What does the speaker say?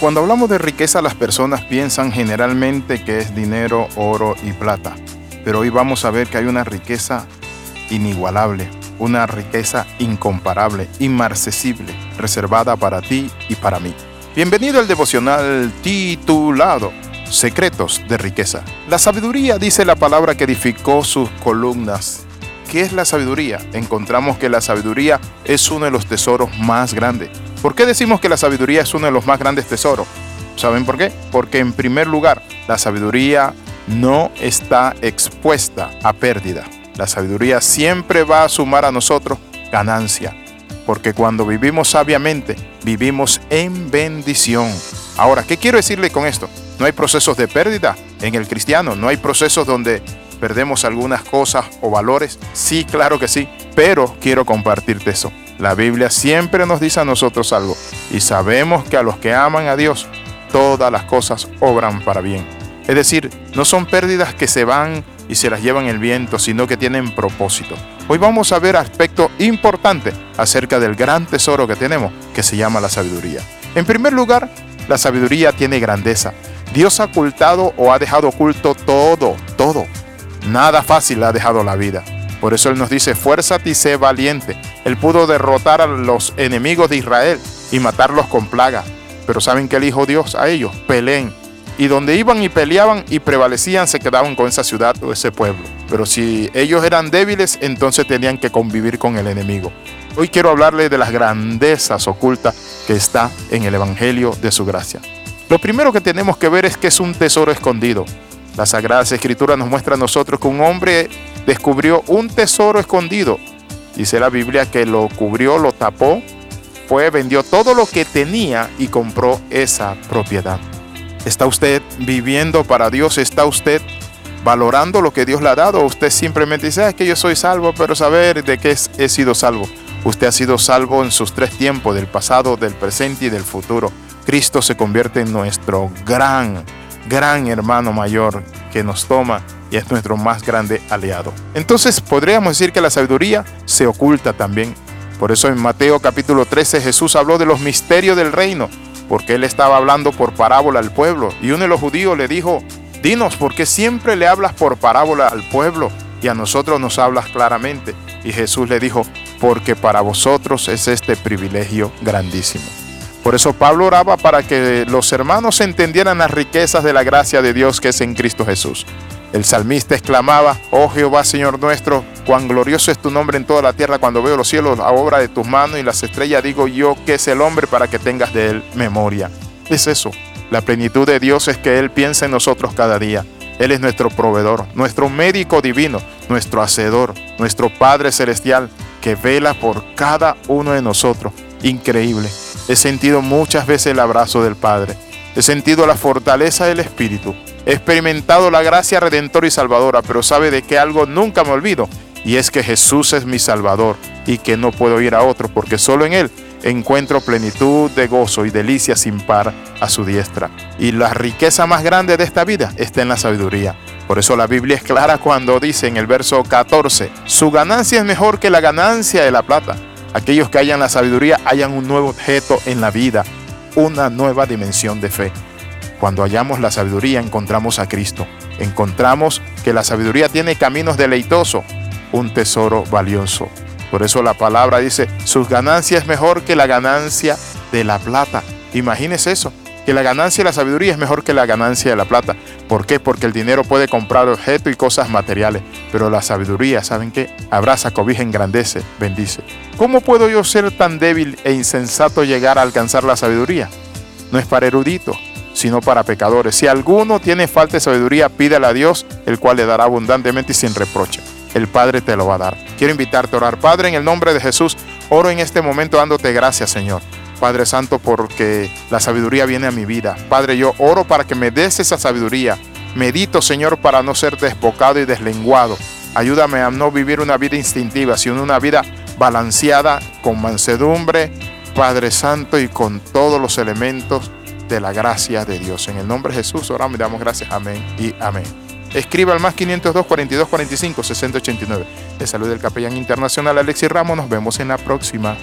Cuando hablamos de riqueza, las personas piensan generalmente que es dinero, oro y plata. Pero hoy vamos a ver que hay una riqueza inigualable, una riqueza incomparable, inmarcesible, reservada para ti y para mí. Bienvenido al devocional titulado Secretos de riqueza. La sabiduría dice la palabra que edificó sus columnas. ¿Qué es la sabiduría? Encontramos que la sabiduría es uno de los tesoros más grandes. ¿Por qué decimos que la sabiduría es uno de los más grandes tesoros? ¿Saben por qué? Porque en primer lugar, la sabiduría no está expuesta a pérdida. La sabiduría siempre va a sumar a nosotros ganancia. Porque cuando vivimos sabiamente, vivimos en bendición. Ahora, ¿qué quiero decirle con esto? No hay procesos de pérdida en el cristiano, no hay procesos donde perdemos algunas cosas o valores. Sí, claro que sí, pero quiero compartirte eso. La Biblia siempre nos dice a nosotros algo y sabemos que a los que aman a Dios, todas las cosas obran para bien. Es decir, no son pérdidas que se van y se las llevan el viento, sino que tienen propósito. Hoy vamos a ver aspecto importante acerca del gran tesoro que tenemos, que se llama la sabiduría. En primer lugar, la sabiduría tiene grandeza. Dios ha ocultado o ha dejado oculto todo, todo. Nada fácil ha dejado la vida. Por eso Él nos dice, fuérzate y sé valiente. Él pudo derrotar a los enemigos de Israel y matarlos con plaga. Pero ¿saben qué dijo Dios a ellos? Peleen. Y donde iban y peleaban y prevalecían, se quedaban con esa ciudad o ese pueblo. Pero si ellos eran débiles, entonces tenían que convivir con el enemigo. Hoy quiero hablarle de las grandezas ocultas que está en el Evangelio de su gracia. Lo primero que tenemos que ver es que es un tesoro escondido. La Sagrada Escritura nos muestra a nosotros que un hombre descubrió un tesoro escondido. Dice la Biblia que lo cubrió, lo tapó, fue, vendió todo lo que tenía y compró esa propiedad. ¿Está usted viviendo para Dios? ¿Está usted valorando lo que Dios le ha dado? ¿O usted simplemente dice, ah, es que yo soy salvo, pero saber de qué he sido salvo? Usted ha sido salvo en sus tres tiempos, del pasado, del presente y del futuro. Cristo se convierte en nuestro gran, gran hermano mayor que nos toma y es nuestro más grande aliado. Entonces podríamos decir que la sabiduría se oculta también. Por eso en Mateo capítulo 13 Jesús habló de los misterios del reino, porque él estaba hablando por parábola al pueblo. Y uno de los judíos le dijo, dinos, ¿por qué siempre le hablas por parábola al pueblo y a nosotros nos hablas claramente? Y Jesús le dijo, porque para vosotros es este privilegio grandísimo. Por eso Pablo oraba para que los hermanos entendieran las riquezas de la gracia de Dios que es en Cristo Jesús. El salmista exclamaba, oh Jehová Señor nuestro, cuán glorioso es tu nombre en toda la tierra cuando veo los cielos a obra de tus manos y las estrellas, digo yo que es el hombre para que tengas de él memoria. Es eso, la plenitud de Dios es que Él piensa en nosotros cada día. Él es nuestro proveedor, nuestro médico divino, nuestro hacedor, nuestro Padre celestial que vela por cada uno de nosotros. Increíble. He sentido muchas veces el abrazo del Padre. He sentido la fortaleza del Espíritu. He experimentado la gracia redentora y salvadora, pero sabe de que algo nunca me olvido, y es que Jesús es mi Salvador y que no puedo ir a otro, porque solo en Él encuentro plenitud de gozo y delicia sin par a su diestra. Y la riqueza más grande de esta vida está en la sabiduría. Por eso la Biblia es clara cuando dice en el verso 14, su ganancia es mejor que la ganancia de la plata Aquellos que hayan la sabiduría hayan un nuevo objeto en la vida, una nueva dimensión de fe. Cuando hallamos la sabiduría encontramos a Cristo. Encontramos que la sabiduría tiene caminos deleitosos, un tesoro valioso. Por eso la palabra dice, sus ganancias es mejor que la ganancia de la plata. Imagínese eso que la ganancia de la sabiduría es mejor que la ganancia de la plata. ¿Por qué? Porque el dinero puede comprar objetos y cosas materiales, pero la sabiduría, ¿saben qué? Abraza, cobija, engrandece, bendice. ¿Cómo puedo yo ser tan débil e insensato llegar a alcanzar la sabiduría? No es para eruditos, sino para pecadores. Si alguno tiene falta de sabiduría, pídele a Dios, el cual le dará abundantemente y sin reproche. El Padre te lo va a dar. Quiero invitarte a orar. Padre, en el nombre de Jesús, oro en este momento dándote gracias, Señor Padre Santo, porque la sabiduría viene a mi vida. Padre, yo oro para que me des esa sabiduría. Medito, Señor, para no ser desbocado y deslenguado. Ayúdame a no vivir una vida instintiva, sino una vida balanceada, con mansedumbre, Padre Santo, y con todos los elementos de la gracia de Dios. En el nombre de Jesús oramos y damos gracias. Amén y amén. Escriba al más 502 42 45 60 89. Le saluda el capellán internacional Alexis Ramos. Nos vemos en la próxima.